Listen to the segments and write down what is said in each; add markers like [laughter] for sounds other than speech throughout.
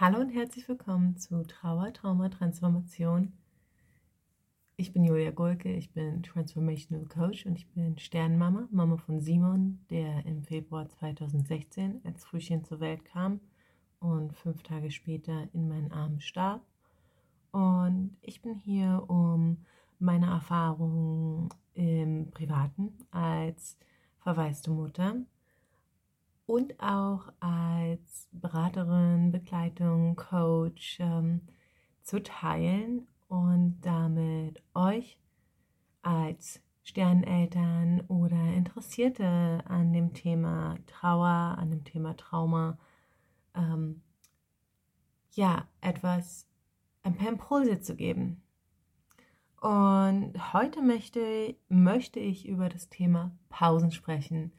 Hallo und herzlich willkommen zu Trauer, Trauma, Transformation. Ich bin Julia Gulke, ich bin Transformational Coach und ich bin Sternmama, Mama von Simon, der im Februar 2016 als Frühchen zur Welt kam und fünf Tage später in meinen Armen starb. Und ich bin hier, um meine Erfahrungen im Privaten als verwaiste Mutter und auch als Beraterin, Begleitung, Coach ähm, zu teilen und damit euch als Sterneltern oder Interessierte an dem Thema Trauer, an dem Thema Trauma, ähm, ja, etwas, ein paar Impulse zu geben. Und heute möchte, möchte ich über das Thema Pausen sprechen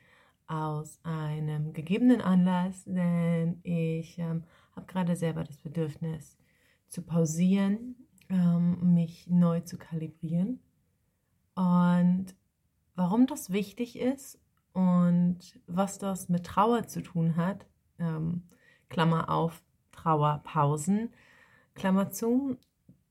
aus einem gegebenen Anlass, denn ich ähm, habe gerade selber das Bedürfnis zu pausieren, ähm, mich neu zu kalibrieren. Und warum das wichtig ist und was das mit Trauer zu tun hat, ähm, Klammer auf, Trauerpausen, Klammer zu,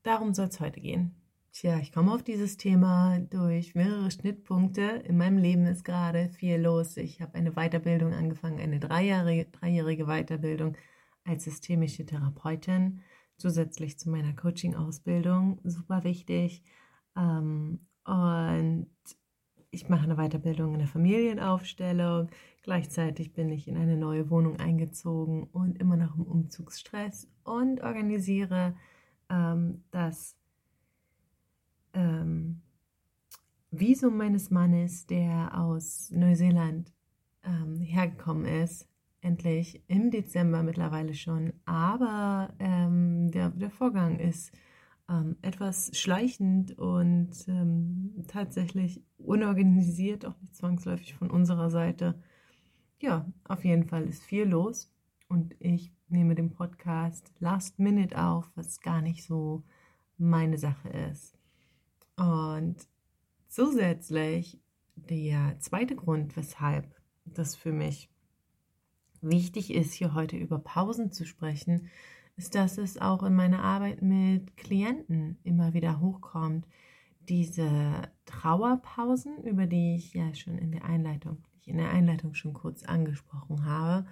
darum soll es heute gehen. Tja, ich komme auf dieses Thema durch mehrere Schnittpunkte. In meinem Leben ist gerade viel los. Ich habe eine Weiterbildung angefangen, eine dreijährige, dreijährige Weiterbildung als systemische Therapeutin, zusätzlich zu meiner Coaching-Ausbildung. Super wichtig. Ähm, und ich mache eine Weiterbildung in der Familienaufstellung. Gleichzeitig bin ich in eine neue Wohnung eingezogen und immer noch im Umzugsstress und organisiere ähm, das ähm, Visum meines Mannes, der aus Neuseeland ähm, hergekommen ist, endlich im Dezember mittlerweile schon. Aber ähm, der, der, Vorgang ist ähm, etwas schleichend und ähm, tatsächlich unorganisiert, auch nicht zwangsläufig von unserer Seite. Ja, auf jeden Fall ist viel los und ich nehme den Podcast Last Minute auf, was gar nicht so meine Sache ist. Und zusätzlich der zweite Grund, weshalb das für mich wichtig ist, hier heute über Pausen zu sprechen, ist, dass es auch in meiner Arbeit mit Klienten immer wieder hochkommt. Diese Trauerpausen, über die ich ja schon in der Einleitung, in der Einleitung schon kurz angesprochen habe,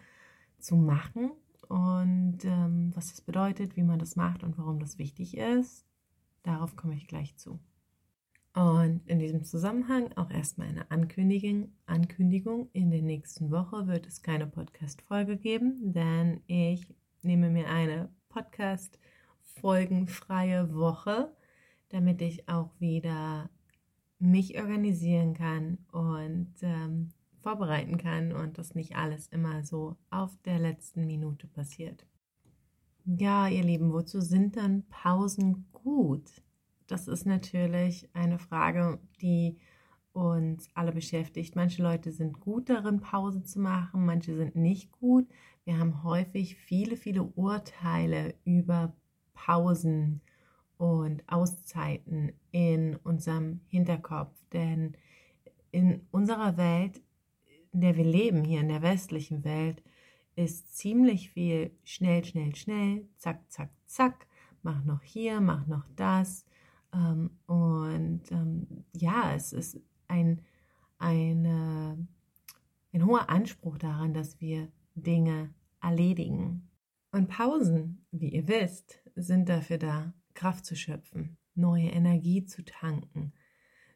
zu machen und ähm, was das bedeutet, wie man das macht und warum das wichtig ist, darauf komme ich gleich zu. Und in diesem Zusammenhang auch erstmal eine Ankündigung. Ankündigung. In der nächsten Woche wird es keine Podcast-Folge geben, denn ich nehme mir eine Podcast-folgenfreie Woche, damit ich auch wieder mich organisieren kann und ähm, vorbereiten kann und das nicht alles immer so auf der letzten Minute passiert. Ja, ihr Lieben, wozu sind dann Pausen gut? Das ist natürlich eine Frage, die uns alle beschäftigt. Manche Leute sind gut darin, Pause zu machen, manche sind nicht gut. Wir haben häufig viele, viele Urteile über Pausen und Auszeiten in unserem Hinterkopf. Denn in unserer Welt, in der wir leben, hier in der westlichen Welt, ist ziemlich viel schnell, schnell, schnell, zack, zack, zack, mach noch hier, mach noch das. Ähm, und ähm, ja, es ist ein, eine, ein hoher Anspruch daran, dass wir Dinge erledigen. Und Pausen, wie ihr wisst, sind dafür da, Kraft zu schöpfen, neue Energie zu tanken,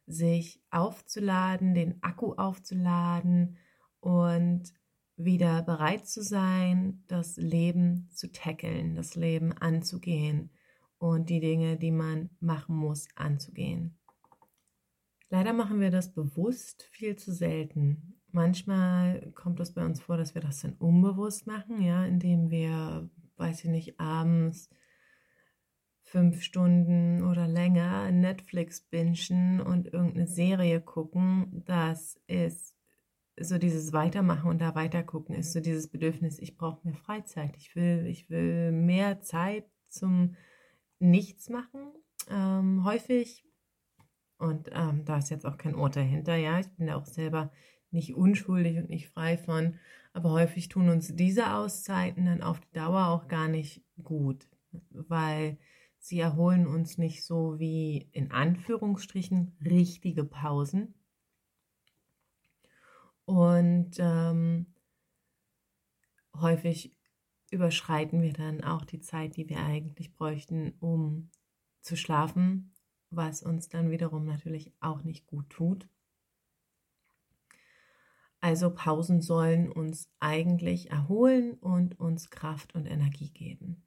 sich aufzuladen, den Akku aufzuladen und wieder bereit zu sein, das Leben zu tackeln, das Leben anzugehen und die Dinge, die man machen muss, anzugehen. Leider machen wir das bewusst viel zu selten. Manchmal kommt es bei uns vor, dass wir das dann unbewusst machen, ja, indem wir, weiß ich nicht, abends fünf Stunden oder länger Netflix bingen und irgendeine Serie gucken. Das ist so dieses Weitermachen und da weitergucken, ist so dieses Bedürfnis, ich brauche mehr Freizeit. Ich will, ich will mehr Zeit zum nichts machen. Ähm, häufig, und ähm, da ist jetzt auch kein Urteil hinter, ja, ich bin da auch selber nicht unschuldig und nicht frei von, aber häufig tun uns diese Auszeiten dann auf die Dauer auch gar nicht gut, weil sie erholen uns nicht so wie in Anführungsstrichen richtige Pausen. Und ähm, häufig überschreiten wir dann auch die Zeit, die wir eigentlich bräuchten, um zu schlafen, was uns dann wiederum natürlich auch nicht gut tut. Also Pausen sollen uns eigentlich erholen und uns Kraft und Energie geben.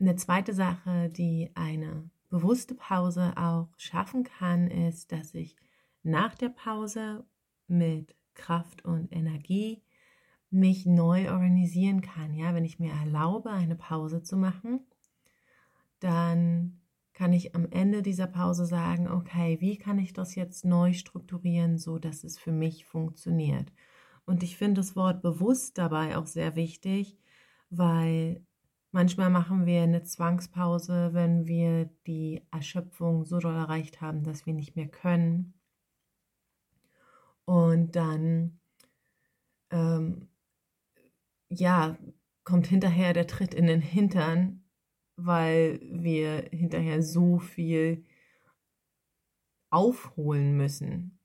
Eine zweite Sache, die eine bewusste Pause auch schaffen kann, ist, dass ich nach der Pause mit Kraft und Energie mich neu organisieren kann. Ja, wenn ich mir erlaube, eine Pause zu machen, dann kann ich am Ende dieser Pause sagen, okay, wie kann ich das jetzt neu strukturieren, so dass es für mich funktioniert? Und ich finde das Wort bewusst dabei auch sehr wichtig, weil manchmal machen wir eine Zwangspause, wenn wir die Erschöpfung so doll erreicht haben, dass wir nicht mehr können. Und dann, ähm, ja, kommt hinterher der Tritt in den Hintern weil wir hinterher so viel aufholen müssen,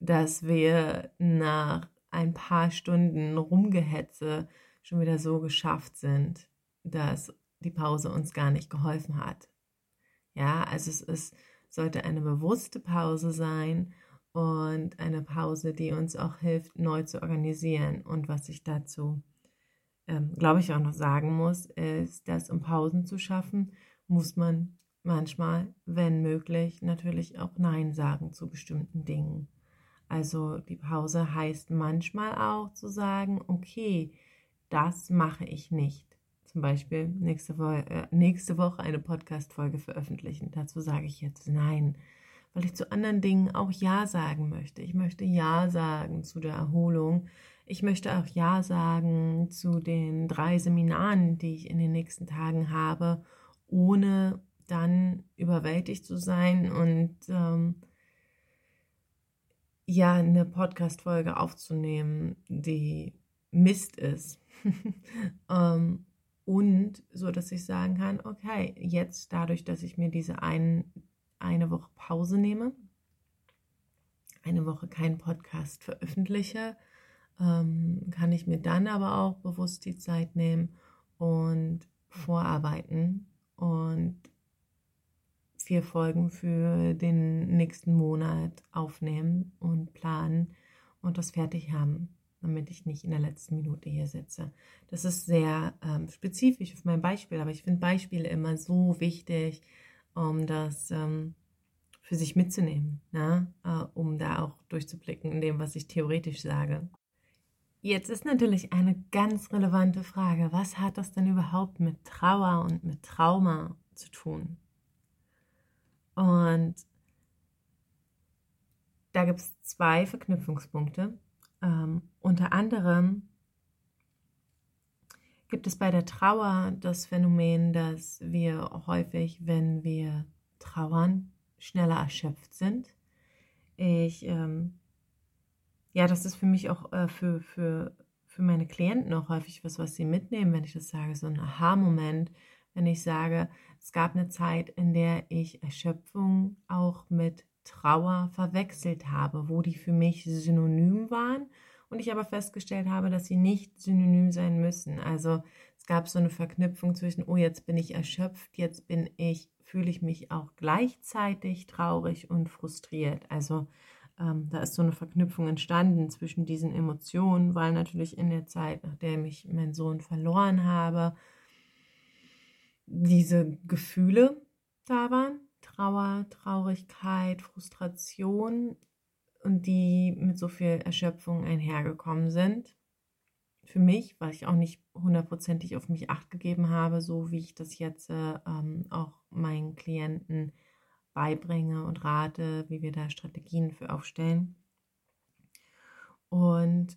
dass wir nach ein paar Stunden Rumgehetze schon wieder so geschafft sind, dass die Pause uns gar nicht geholfen hat. Ja, also es ist, sollte eine bewusste Pause sein und eine Pause, die uns auch hilft, neu zu organisieren. Und was ich dazu ähm, glaube ich, auch noch sagen muss, ist, dass um Pausen zu schaffen, muss man manchmal, wenn möglich, natürlich auch Nein sagen zu bestimmten Dingen. Also die Pause heißt manchmal auch zu sagen, okay, das mache ich nicht. Zum Beispiel nächste, Woche, äh, nächste Woche eine Podcast-Folge veröffentlichen. Dazu sage ich jetzt Nein, weil ich zu anderen Dingen auch Ja sagen möchte. Ich möchte Ja sagen zu der Erholung. Ich möchte auch Ja sagen zu den drei Seminaren, die ich in den nächsten Tagen habe, ohne dann überwältigt zu sein und ähm, ja, eine Podcast-Folge aufzunehmen, die Mist ist. [laughs] ähm, und so, dass ich sagen kann, okay, jetzt dadurch, dass ich mir diese ein, eine Woche Pause nehme, eine Woche keinen Podcast veröffentliche, ähm, kann ich mir dann aber auch bewusst die Zeit nehmen und vorarbeiten und vier Folgen für den nächsten Monat aufnehmen und planen und das fertig haben, damit ich nicht in der letzten Minute hier sitze. Das ist sehr ähm, spezifisch auf mein Beispiel, aber ich finde Beispiele immer so wichtig, um das ähm, für sich mitzunehmen, ne? äh, um da auch durchzublicken in dem, was ich theoretisch sage. Jetzt ist natürlich eine ganz relevante Frage, was hat das denn überhaupt mit Trauer und mit Trauma zu tun? Und da gibt es zwei Verknüpfungspunkte. Ähm, unter anderem gibt es bei der Trauer das Phänomen, dass wir häufig, wenn wir trauern, schneller erschöpft sind. Ich ähm, ja, das ist für mich auch äh, für, für, für meine Klienten auch häufig was, was sie mitnehmen, wenn ich das sage, so ein Aha-Moment, wenn ich sage, es gab eine Zeit, in der ich Erschöpfung auch mit Trauer verwechselt habe, wo die für mich synonym waren und ich aber festgestellt habe, dass sie nicht synonym sein müssen. Also es gab so eine Verknüpfung zwischen, oh, jetzt bin ich erschöpft, jetzt bin ich, fühle ich mich auch gleichzeitig traurig und frustriert. Also ähm, da ist so eine Verknüpfung entstanden zwischen diesen Emotionen, weil natürlich in der Zeit, nachdem ich meinen Sohn verloren habe, diese Gefühle da waren. Trauer, Traurigkeit, Frustration und die mit so viel Erschöpfung einhergekommen sind. Für mich, weil ich auch nicht hundertprozentig auf mich acht gegeben habe, so wie ich das jetzt äh, ähm, auch meinen Klienten beibringe und rate, wie wir da Strategien für aufstellen. Und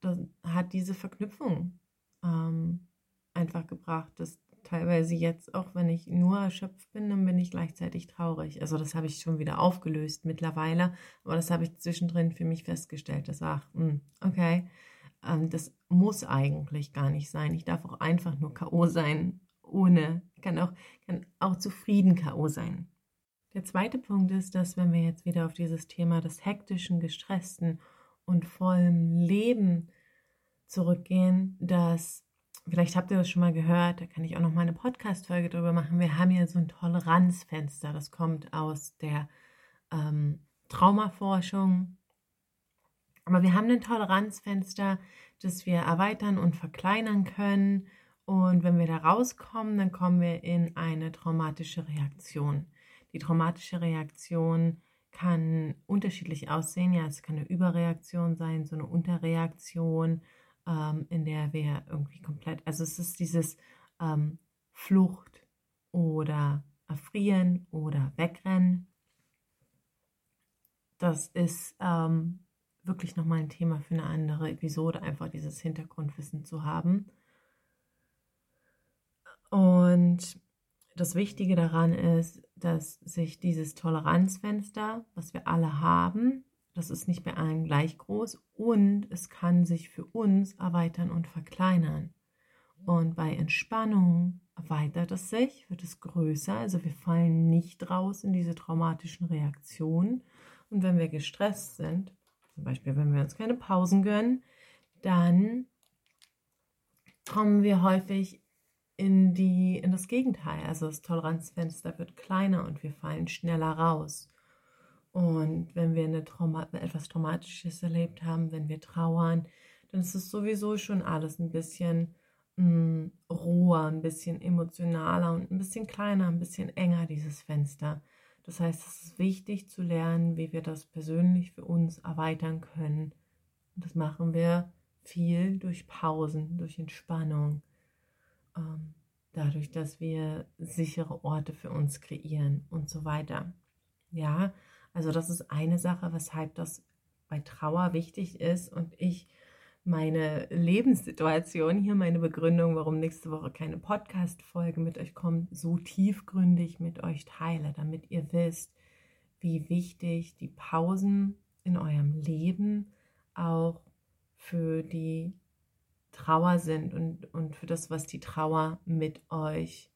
das hat diese Verknüpfung ähm, einfach gebracht, dass teilweise jetzt, auch wenn ich nur erschöpft bin, dann bin ich gleichzeitig traurig. Also das habe ich schon wieder aufgelöst mittlerweile, aber das habe ich zwischendrin für mich festgestellt. Das war, hm, okay, ähm, das muss eigentlich gar nicht sein. Ich darf auch einfach nur K.O. sein, ohne, kann auch, kann auch zufrieden K.O. sein. Der zweite Punkt ist, dass wenn wir jetzt wieder auf dieses Thema des hektischen, gestressten und vollen Leben zurückgehen, dass vielleicht habt ihr das schon mal gehört, da kann ich auch noch mal eine Podcast-Folge drüber machen. Wir haben hier so ein Toleranzfenster, das kommt aus der ähm, Traumaforschung. Aber wir haben ein Toleranzfenster, das wir erweitern und verkleinern können. Und wenn wir da rauskommen, dann kommen wir in eine traumatische Reaktion. Die traumatische Reaktion kann unterschiedlich aussehen. Ja, es kann eine Überreaktion sein, so eine Unterreaktion ähm, in der wir irgendwie komplett, also es ist dieses ähm, Flucht oder Erfrieren oder Wegrennen. Das ist ähm, wirklich nochmal ein Thema für eine andere Episode, einfach dieses Hintergrundwissen zu haben. Und das Wichtige daran ist, dass sich dieses Toleranzfenster, was wir alle haben, das ist nicht bei allen gleich groß und es kann sich für uns erweitern und verkleinern. Und bei Entspannung erweitert es sich, wird es größer, also wir fallen nicht raus in diese traumatischen Reaktionen. Und wenn wir gestresst sind, zum Beispiel wenn wir uns keine Pausen gönnen, dann kommen wir häufig in, die, in das Gegenteil. Also das Toleranzfenster wird kleiner und wir fallen schneller raus. Und wenn wir eine Trauma etwas Traumatisches erlebt haben, wenn wir trauern, dann ist es sowieso schon alles ein bisschen mh, mm, roher, ein bisschen emotionaler und ein bisschen kleiner, ein bisschen enger, dieses Fenster. Das heißt, es ist wichtig zu lernen, wie wir das persönlich für uns erweitern können. Und das machen wir viel durch Pausen, durch Entspannung, dadurch, dass wir sichere Orte für uns kreieren und so weiter. Ja, also das ist eine Sache, weshalb das bei Trauer wichtig ist und ich meine Lebenssituation, hier meine Begründung, warum nächste Woche keine Podcast-Folge mit euch kommt, so tiefgründig mit euch teile, damit ihr wisst, wie wichtig die Pausen in eurem Leben auch für die Trauer sind und, und für das, was die Trauer mit euch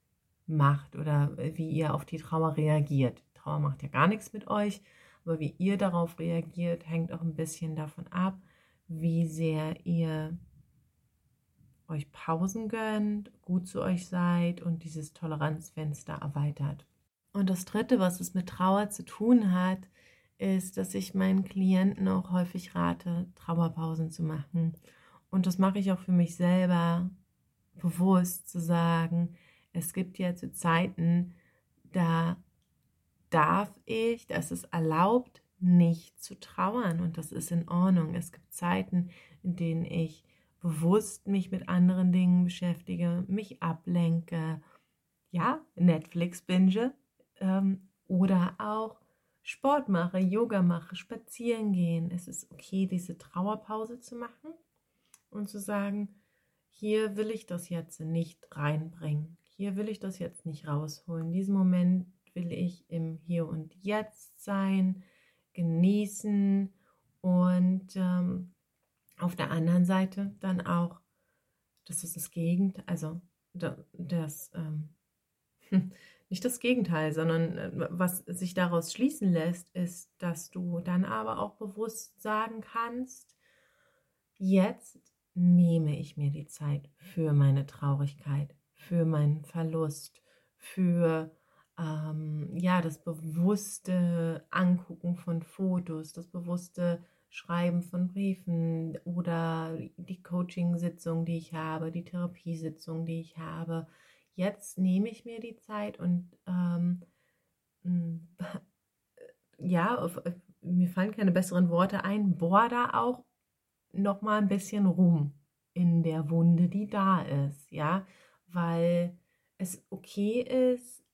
macht oder wie ihr auf die Trauer reagiert. Trauer macht ja gar nichts mit euch, aber wie ihr darauf reagiert, hängt auch ein bisschen davon ab, wie sehr ihr euch Pausen gönnt, gut zu euch seid und dieses Toleranzfenster erweitert. Und das Dritte, was es mit Trauer zu tun hat, ist, dass ich meinen Klienten auch häufig rate, Trauerpausen zu machen. Und das mache ich auch für mich selber bewusst zu sagen, es gibt ja zu Zeiten, da darf ich, das ist erlaubt, nicht zu trauern und das ist in Ordnung. Es gibt Zeiten, in denen ich bewusst mich mit anderen Dingen beschäftige, mich ablenke, ja, Netflix binge ähm, oder auch Sport mache, Yoga mache, spazieren gehen. Es ist okay, diese Trauerpause zu machen und zu sagen, hier will ich das jetzt nicht reinbringen. Hier will ich das jetzt nicht rausholen. Diesen Moment will ich im Hier und Jetzt sein, genießen und ähm, auf der anderen Seite dann auch, das ist das Gegenteil, also das, ähm, [laughs] nicht das Gegenteil, sondern äh, was sich daraus schließen lässt, ist, dass du dann aber auch bewusst sagen kannst, jetzt nehme ich mir die Zeit für meine Traurigkeit, für meinen Verlust, für ähm, ja, das bewusste Angucken von Fotos, das bewusste Schreiben von Briefen oder die Coaching-Sitzung, die ich habe, die Therapiesitzung, die ich habe. Jetzt nehme ich mir die Zeit und ähm, [laughs] ja, auf, mir fallen keine besseren Worte ein, bohr da auch noch mal ein bisschen rum in der Wunde, die da ist, ja, weil es okay ist,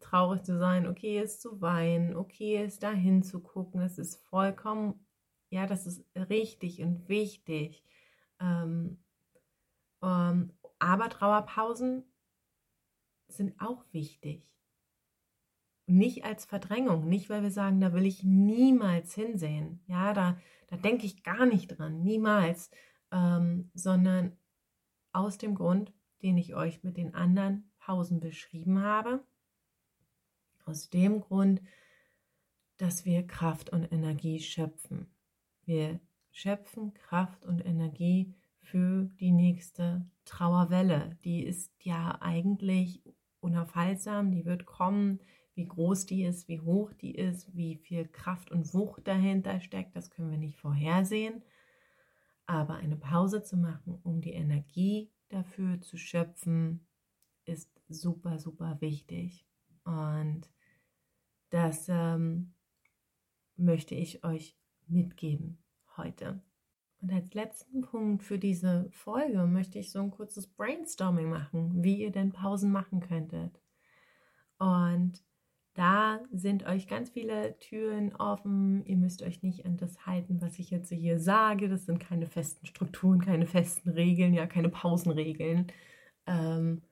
traurig zu sein, okay ist zu weinen, okay ist dahin zu gucken. Das ist vollkommen, ja, das ist richtig und wichtig. Ähm, ähm, aber Trauerpausen sind auch wichtig. Nicht als Verdrängung, nicht weil wir sagen, da will ich niemals hinsehen. Ja, da, da denke ich gar nicht dran, niemals. ähm, sondern aus dem Grund, den ich euch mit den anderen Pausen beschrieben habe. Aus dem Grund, dass wir Kraft und Energie schöpfen. Wir schöpfen Kraft und Energie für die nächste Trauerwelle. Die ist ja eigentlich unaufhaltsam, die wird kommen. Wie groß die ist, wie hoch die ist, wie viel Kraft und Wucht dahinter steckt, das können wir nicht vorhersehen. Aber eine Pause zu machen, um die Energie dafür zu schöpfen, ist super, super wichtig. Und das ähm, möchte ich euch mitgeben heute. Und als letzten Punkt für diese Folge möchte ich so ein kurzes Brainstorming machen, wie ihr denn Pausen machen könntet. Und da sind euch ganz viele Türen offen. Ihr müsst euch nicht an das halten, was ich jetzt hier sage. Das sind keine festen Strukturen, keine festen Regeln, ja, keine Pausenregeln. Ähm,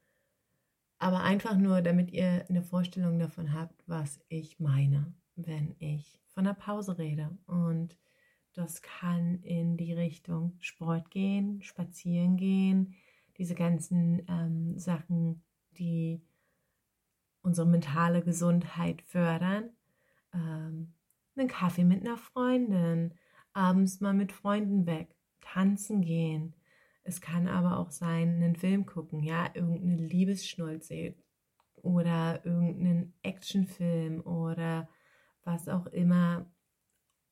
aber einfach nur, damit ihr eine Vorstellung davon habt, was ich meine, wenn ich von einer Pause rede. Und das kann in die Richtung Sport gehen, spazieren gehen, diese ganzen ähm, Sachen, die unsere mentale Gesundheit fördern. Ähm, einen Kaffee mit einer Freundin, abends mal mit Freunden weg, tanzen gehen. Es kann aber auch sein, einen Film gucken, ja, irgendeine Liebesschnulze oder irgendeinen Actionfilm oder was auch immer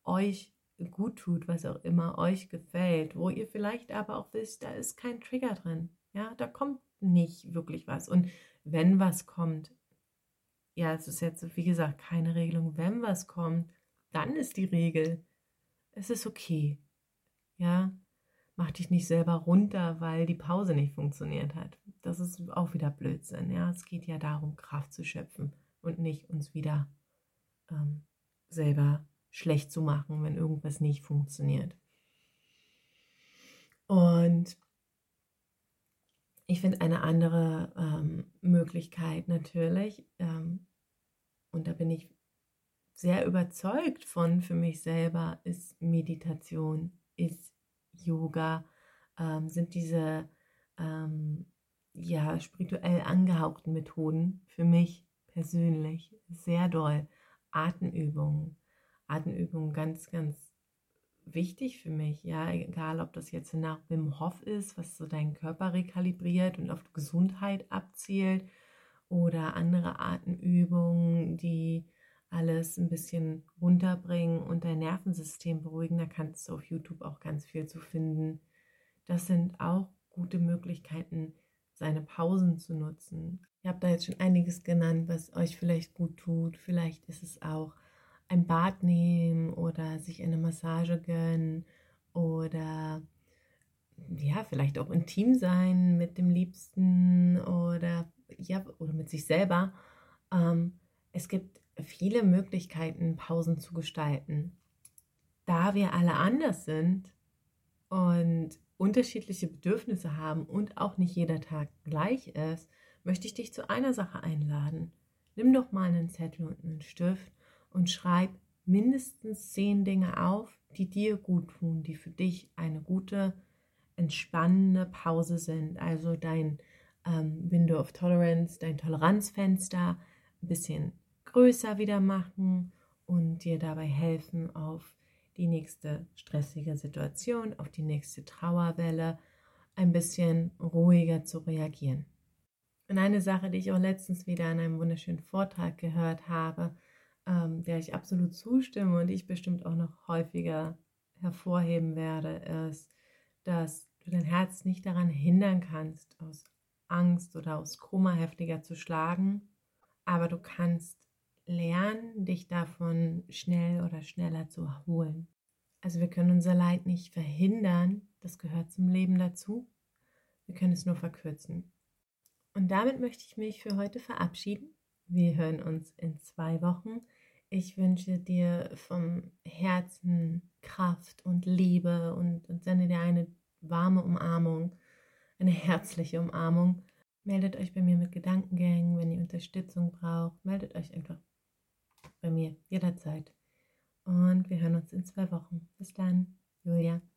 euch gut tut, was auch immer euch gefällt, wo ihr vielleicht aber auch wisst, da ist kein Trigger drin. Ja, da kommt nicht wirklich was. Und wenn was kommt, ja, es ist jetzt, wie gesagt, keine Regelung. Wenn was kommt, dann ist die Regel, es ist okay. Ja, mach dich nicht selber runter, weil die Pause nicht funktioniert hat. Das ist auch wieder Blödsinn. Ja, es geht ja darum, Kraft zu schöpfen und nicht uns wieder ähm, selber schlecht zu machen, wenn irgendwas nicht funktioniert. Und ich finde eine andere ähm, Möglichkeit natürlich, ähm, und da bin ich sehr überzeugt von für mich selber, ist Meditation, ist Yoga, ähm, sind diese ähm, ja spirituell angehauchten Methoden für mich persönlich sehr doll. Atemübungen, Atemübungen ganz, ganz wichtig für mich, ja, egal ob das jetzt nach Wim Hof ist, was so deinen Körper rekalibriert und auf Gesundheit abzielt oder andere Atemübungen, die alles ein bisschen runterbringen und dein Nervensystem beruhigen. Da kannst du auf YouTube auch ganz viel zu finden. Das sind auch gute Möglichkeiten, seine Pausen zu nutzen. Ich habe da jetzt schon einiges genannt, was euch vielleicht gut tut. Vielleicht ist es auch ein Bad nehmen oder sich eine Massage gönnen oder ja, vielleicht auch intim sein mit dem Liebsten oder ja, oder mit sich selber. Ähm, es gibt viele Möglichkeiten, Pausen zu gestalten. Da wir alle anders sind und unterschiedliche Bedürfnisse haben und auch nicht jeder Tag gleich ist, möchte ich dich zu einer Sache einladen. Nimm doch mal einen Zettel und einen Stift und schreib mindestens zehn Dinge auf, die dir gut tun, die für dich eine gute, entspannende Pause sind. Also dein ähm, Window of Tolerance, dein Toleranzfenster ein bisschen größer wieder machen und dir dabei helfen, auf die nächste stressige Situation, auf die nächste Trauerwelle ein bisschen ruhiger zu reagieren. Und eine Sache, die ich auch letztens wieder an einem wunderschönen Vortrag gehört habe, ähm, der ich absolut zustimme und ich bestimmt auch noch häufiger hervorheben werde, ist, dass du dein Herz nicht daran hindern kannst, aus Angst oder aus Kummer heftiger zu schlagen, aber du kannst lernen, dich davon schnell oder schneller zu erholen. Also wir können unser Leid nicht verhindern, das gehört zum Leben dazu. Wir können es nur verkürzen. Und damit möchte ich mich für heute verabschieden. Wir hören uns in zwei Wochen. Ich wünsche dir vom Herzen Kraft und Liebe und, und sende dir eine warme Umarmung eine herzliche Umarmung. Meldet euch bei mir mit Gedankengängen, wenn ihr Unterstützung braucht. Meldet euch einfach bei mir jederzeit. Und wir hören uns in zwei Wochen. Bis dann, Julia.